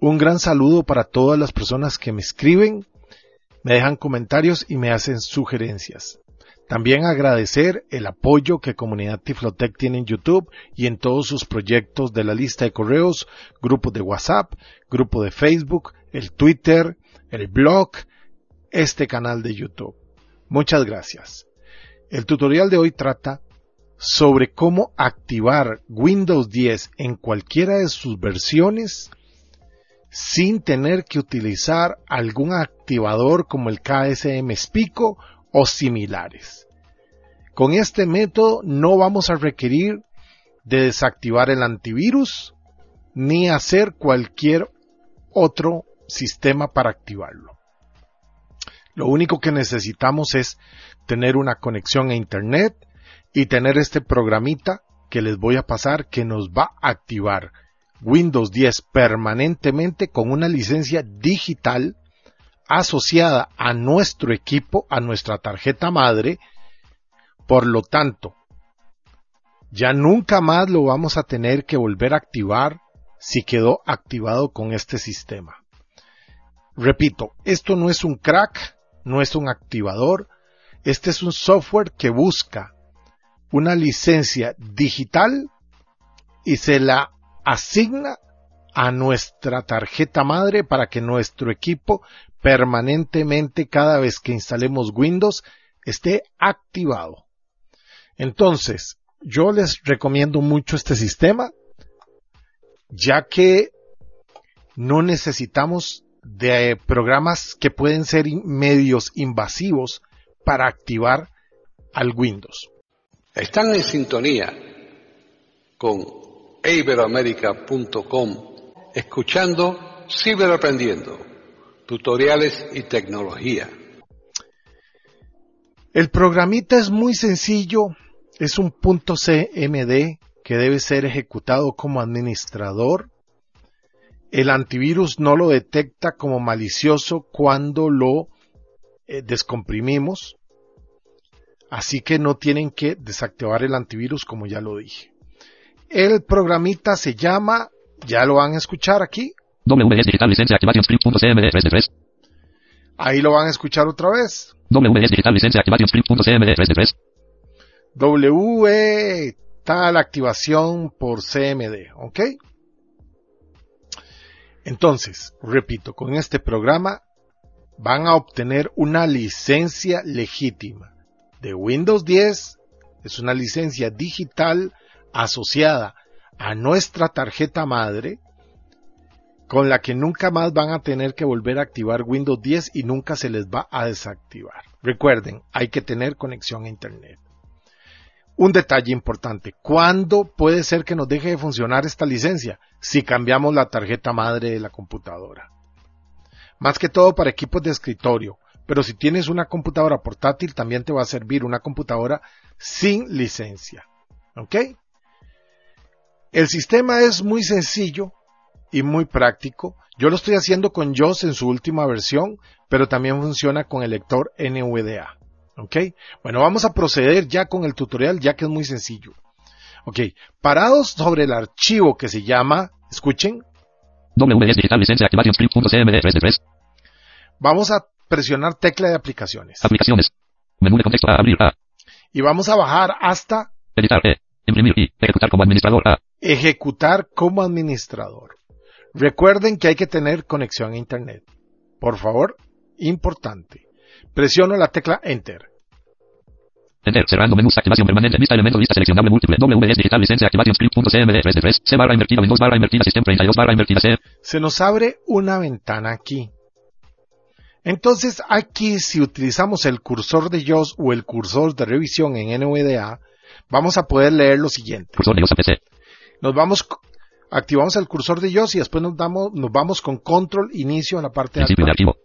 un gran saludo para todas las personas que me escriben me dejan comentarios y me hacen sugerencias. También agradecer el apoyo que Comunidad Tiflotec tiene en YouTube y en todos sus proyectos de la lista de correos, grupos de WhatsApp, grupo de Facebook, el Twitter, el blog, este canal de YouTube. Muchas gracias. El tutorial de hoy trata sobre cómo activar Windows 10 en cualquiera de sus versiones sin tener que utilizar algún activador como el KSM Spico o similares. Con este método no vamos a requerir de desactivar el antivirus ni hacer cualquier otro sistema para activarlo. Lo único que necesitamos es tener una conexión a internet y tener este programita que les voy a pasar que nos va a activar Windows 10 permanentemente con una licencia digital asociada a nuestro equipo, a nuestra tarjeta madre. Por lo tanto, ya nunca más lo vamos a tener que volver a activar si quedó activado con este sistema. Repito, esto no es un crack, no es un activador, este es un software que busca una licencia digital y se la asigna a nuestra tarjeta madre para que nuestro equipo permanentemente cada vez que instalemos Windows esté activado. Entonces, yo les recomiendo mucho este sistema, ya que no necesitamos de programas que pueden ser medios invasivos para activar al Windows. Están en sintonía con iberoamérica.com, escuchando Ciberaprendiendo, tutoriales y tecnología. El programita es muy sencillo, es un punto CMD que debe ser ejecutado como administrador. El antivirus no lo detecta como malicioso cuando lo eh, descomprimimos, así que no tienen que desactivar el antivirus como ya lo dije. El programita se llama, ya lo van a escuchar aquí. WS Digital Licencia Activation Script.cmd 3 de 3. Ahí lo van a escuchar otra vez. WS Digital Licencia Activation Script.cmd 3 de 3. W tal activación por CMD, ¿ok? Entonces, repito, con este programa van a obtener una licencia legítima de Windows 10, es una licencia digital asociada a nuestra tarjeta madre con la que nunca más van a tener que volver a activar Windows 10 y nunca se les va a desactivar. Recuerden, hay que tener conexión a Internet. Un detalle importante, ¿cuándo puede ser que nos deje de funcionar esta licencia? Si cambiamos la tarjeta madre de la computadora. Más que todo para equipos de escritorio, pero si tienes una computadora portátil también te va a servir una computadora sin licencia. ¿Ok? El sistema es muy sencillo y muy práctico. Yo lo estoy haciendo con JOS en su última versión, pero también funciona con el lector NVDA. ¿Ok? Bueno, vamos a proceder ya con el tutorial, ya que es muy sencillo. Ok, parados sobre el archivo que se llama, escuchen. Vamos a presionar tecla de aplicaciones. Aplicaciones. Menú de contexto a abrir A. Y vamos a bajar hasta Editar E. Imprimir y ejecutar como administrador A. Ejecutar como administrador. Recuerden que hay que tener conexión a Internet. por favor, importante. Presiono la tecla Enter. Enter, cerrando menús, activación permanente, vista elemento, lista seleccionable múltiple, WS digital, licencia, activación script.cmd, 3 de 3, C barra invertida, Windows barra invertida, System 32 barra invertida, C. Se nos abre una ventana aquí. Entonces aquí si utilizamos el cursor de JOS o el cursor de revisión en NVDA, vamos a poder leer lo siguiente. Cursor de PC. Nos vamos, activamos el cursor de JOS y después nos, damos, nos vamos con control inicio en la parte de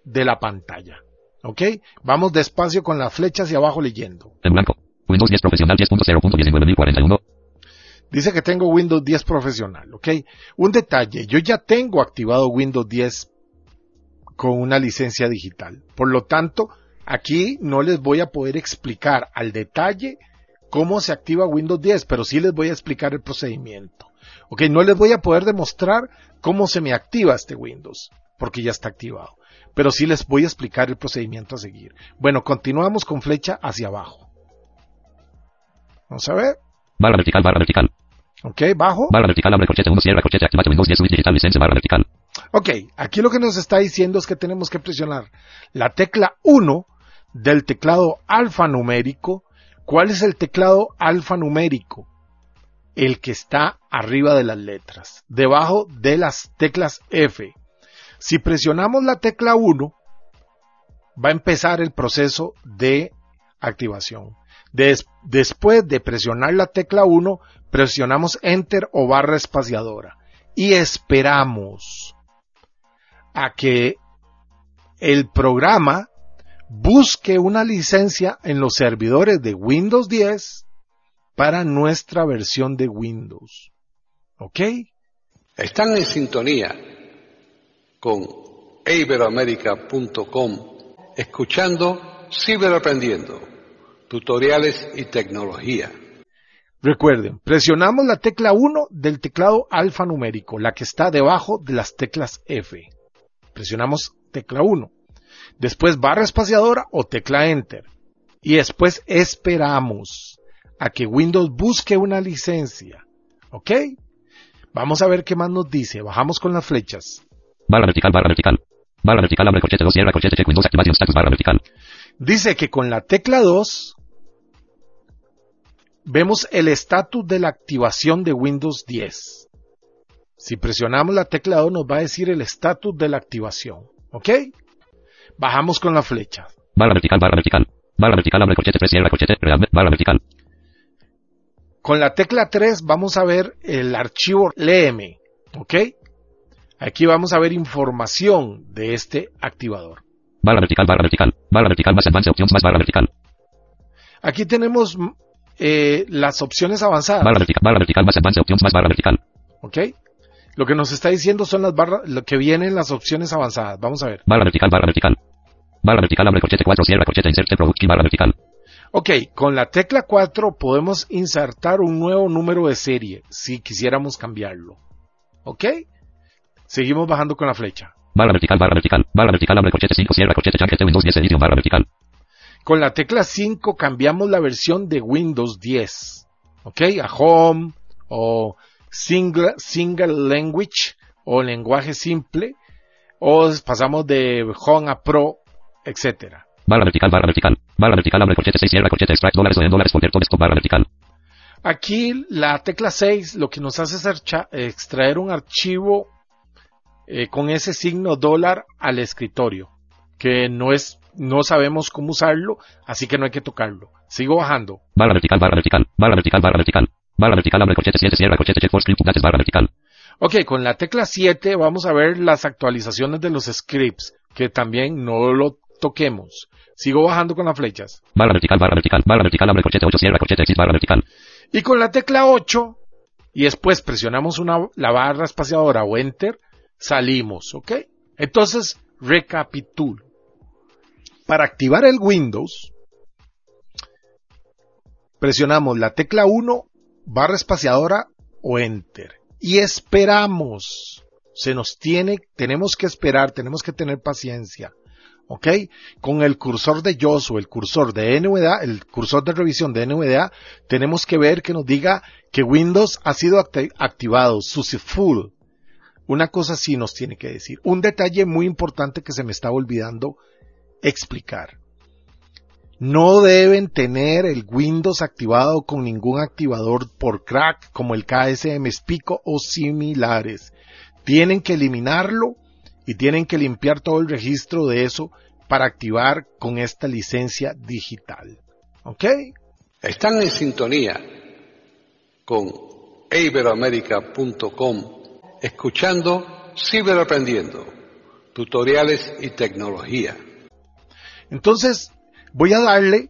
de la pantalla. ¿Ok? Vamos despacio con las flechas hacia abajo leyendo. En blanco. Windows 10 profesional 10.0.19041. Dice que tengo Windows 10 profesional, ¿ok? Un detalle, yo ya tengo activado Windows 10 con una licencia digital. Por lo tanto, aquí no les voy a poder explicar al detalle cómo se activa Windows 10, pero sí les voy a explicar el procedimiento. ¿Ok? No les voy a poder demostrar cómo se me activa este Windows, porque ya está activado. Pero sí les voy a explicar el procedimiento a seguir. Bueno, continuamos con flecha hacia abajo. Vamos a ver. Barra vertical, barra vertical. Ok, bajo. Barra vertical, abre corchete 1, cierra corchete, activate Windows 10 Switch digital, licencia, barra vertical. Ok, aquí lo que nos está diciendo es que tenemos que presionar la tecla 1 del teclado alfanumérico. ¿Cuál es el teclado alfanumérico? El que está arriba de las letras, debajo de las teclas F. Si presionamos la tecla 1, va a empezar el proceso de activación. Des- después de presionar la tecla 1, presionamos Enter o barra espaciadora y esperamos a que el programa busque una licencia en los servidores de Windows 10 para nuestra versión de Windows. ¿Ok? Están en sintonía con iberoamerica.com, escuchando Ciberaprendiendo, tutoriales y tecnología. Recuerden, presionamos la tecla 1 del teclado alfanumérico, la que está debajo de las teclas F. Presionamos tecla 1. Después barra espaciadora o tecla Enter. Y después esperamos a que Windows busque una licencia. ¿Ok? Vamos a ver qué más nos dice. Bajamos con las flechas. Barra vertical, barra vertical. Barra vertical, abre corchete 2, cierra corchete, check Windows, activación status, barra vertical. Dice que con la tecla 2 vemos el estatus de la activación de Windows 10. Si presionamos la tecla 2 nos va a decir el estatus de la activación. ¿Ok? Bajamos con la flecha. Barra vertical, barra vertical. Barra vertical, abre corchete 3, cierra corchete, barra vertical. Con la tecla 3 vamos a ver el archivo léeme. ¿Ok? Aquí vamos a ver información de este activador. Barra vertical, barra vertical. Barra vertical más advance options más barra vertical. Aquí tenemos eh, las opciones avanzadas. Barra vertical, barra vertical más advance options más barra vertical. ¿Ok? Lo que nos está diciendo son las barras, lo que vienen las opciones avanzadas. Vamos a ver. Barra vertical, barra vertical. Barra vertical, abre corchete 4, cierra corchete, inserte product key, barra vertical. Ok, con la tecla 4 podemos insertar un nuevo número de serie si quisiéramos cambiarlo. ¿Ok? Seguimos bajando con la flecha. Barra vertical, barra vertical. Barra vertical, abre corchete 5, cierra corchete, chanquete Windows 10 edition, barra vertical. Con la tecla 5 cambiamos la versión de Windows 10. ¿Ok? A Home o Single, single Language o lenguaje simple. O pasamos de Home a Pro, etcétera. Barra vertical, barra vertical. Barra vertical, abre corchete 6, cierra corchete, extract dólares en dólares, todo esto, barra vertical. Aquí la tecla 6 lo que nos hace es extraer un archivo eh, con ese signo dólar al escritorio, que no es, no sabemos cómo usarlo, así que no hay que tocarlo. Sigo bajando. Barra vertical, barra vertical. Barra vertical, barra vertical. Barra vertical, abre corchete 7, cierra corchete, check for script, dates, barra vertical. Ok, con la tecla 7 vamos a ver las actualizaciones de los scripts, que también no lo toquemos. Sigo bajando con las flechas. Barra vertical, barra vertical. Barra vertical, abre corchete 8, cierra corchete, exit, barra vertical. Y con la tecla 8, y después presionamos una, la barra espaciadora o enter, salimos, ¿ok? Entonces, recapitulo. Para activar el Windows, presionamos la tecla 1, barra espaciadora o enter. Y esperamos. Se nos tiene, tenemos que esperar, tenemos que tener paciencia. ¿ok? Con el cursor de o el cursor de NVDA, el cursor de revisión de NVDA, tenemos que ver que nos diga que Windows ha sido acti- activado successful. una cosa sí nos tiene que decir. Un detalle muy importante que se me estaba olvidando explicar. No deben tener el Windows activado con ningún activador por crack como el KSM Spico o similares. Tienen que eliminarlo y tienen que limpiar todo el registro de eso para activar con esta licencia digital. ¿Ok? Están en sintonía con iberoamerica.com escuchando Ciberaprendiendo, tutoriales y tecnología. Entonces, voy a darle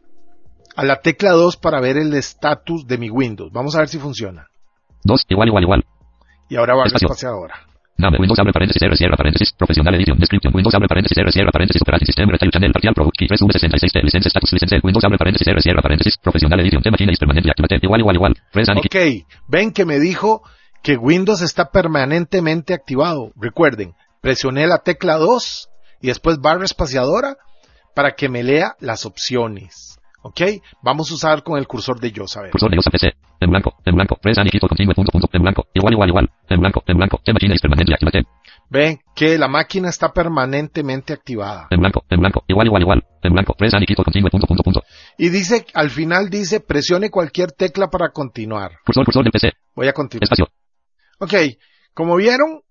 a la tecla 2 para ver el estatus de mi Windows. Vamos a ver si funciona. 2, igual, igual, igual. Y ahora va Espacio. ahora. Name, Windows abre paréntesis, R cierra paréntesis, profesional edición, descripción, Windows abre paréntesis, R cierra paréntesis, operating system, retail channel, partial pro, key 3 V66, licencia, status, licencia, Windows abre paréntesis, R cierra paréntesis, profesional edición, tema China, permanente, activate, igual, igual, igual, Ok, ven que me dijo que Windows está permanentemente activado. Recuerden, presioné la tecla 2 y después barra espaciadora para que me lea las opciones. ¿Ok? Vamos a usar con el cursor de yo, a ver. Cursor de usa PC. En blanco, en blanco. Press and equal continue punto punto. En blanco. Igual, igual, igual. En blanco, en blanco. Tema China is permanente. Activate. Ven que la máquina está permanentemente activada. En blanco, en blanco. Igual, igual, igual. En blanco. Press and equal continue punto punto punto. Y dice, al final dice, presione cualquier tecla para continuar. Cursor, cursor del PC. Voy a continuar. Espacio. Ok, como vieron,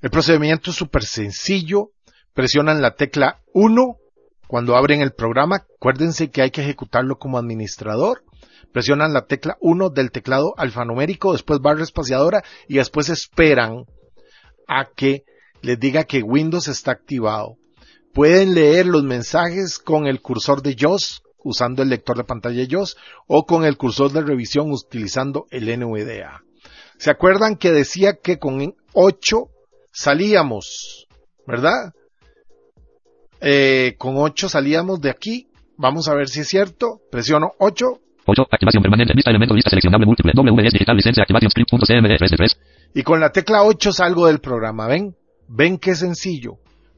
el procedimiento es súper sencillo. Presionan la tecla 1 cuando abren el programa. Acuérdense que hay que ejecutarlo como administrador. Presionan la tecla 1 del teclado alfanumérico, después barra espaciadora y después esperan a que les diga que Windows está activado. Pueden leer los mensajes con el cursor de JOS usando el lector de pantalla JOS o con el cursor de revisión utilizando el NVDA. ¿Se acuerdan que decía que con 8 salíamos, verdad? Eh, con 8 salíamos de aquí. Vamos a ver si es cierto. Presiono 8 8. Activación permanente. Vista elemento. Vista seleccionable múltiple. WS digital licencia. Activation script.cmd 3 de 3. y con la tecla 8 salgo del programa. ¿Ven? ¿Ven qué sencillo?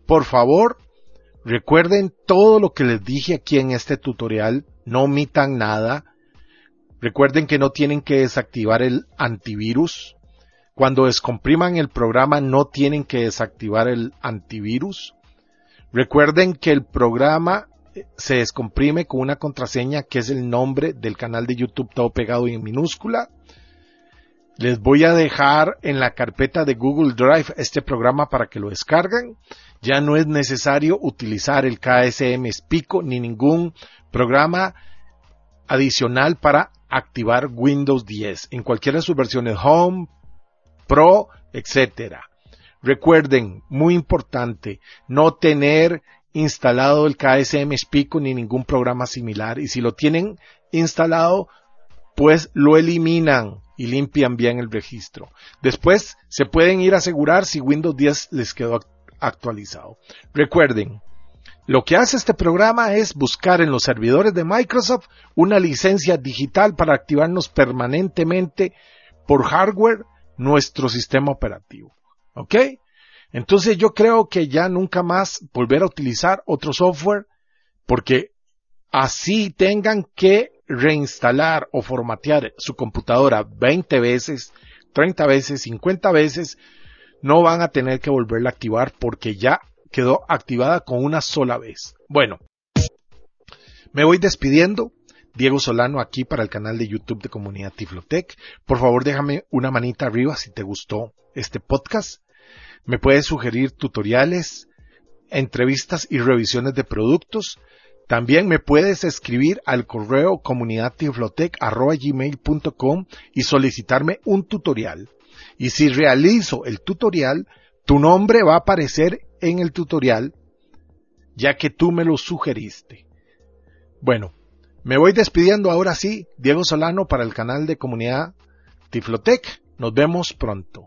Por favor, recuerden todo lo que les dije aquí en este tutorial. No omitan nada. Recuerden que no tienen que desactivar el antivirus. Cuando descompriman el programa no tienen que desactivar el antivirus. Recuerden que el programa eh, se descomprime con una contraseña que es el nombre del canal de YouTube todo pegado en minúscula. Les voy a dejar en la carpeta de Google Drive este programa para que lo descarguen. Ya no es necesario utilizar el KSM Spico ni ningún programa adicional para activar Windows 10 en cualquiera de sus versiones Home, Pro, etcétera. Recuerden, muy importante, no tener instalado el KSM Spico ni ningún programa similar. Y si lo tienen instalado, pues lo eliminan y limpian bien el registro. Después se pueden ir a asegurar si Windows 10 les quedó actualizado. Recuerden, lo que hace este programa es buscar en los servidores de Microsoft una licencia digital para activarnos permanentemente por hardware nuestro sistema operativo. ¿Ok? Entonces yo creo que ya nunca más volver a utilizar otro software porque así tengan que reinstalar o formatear su computadora 20 veces, 30 veces, 50 veces, no van a tener que volverla a activar porque ya quedó activada con una sola vez. Bueno, me voy despidiendo. Diego Solano aquí para el canal de YouTube de Comunidad Tiflotec. Por favor, déjame una manita arriba si te gustó este podcast. Me puedes sugerir tutoriales, entrevistas y revisiones de productos. También me puedes escribir al correo comunidadtiflotec.com y solicitarme un tutorial. Y si realizo el tutorial, tu nombre va a aparecer en el tutorial, ya que tú me lo sugeriste. Bueno, me voy despidiendo ahora sí, Diego Solano para el canal de comunidad Tiflotec. Nos vemos pronto.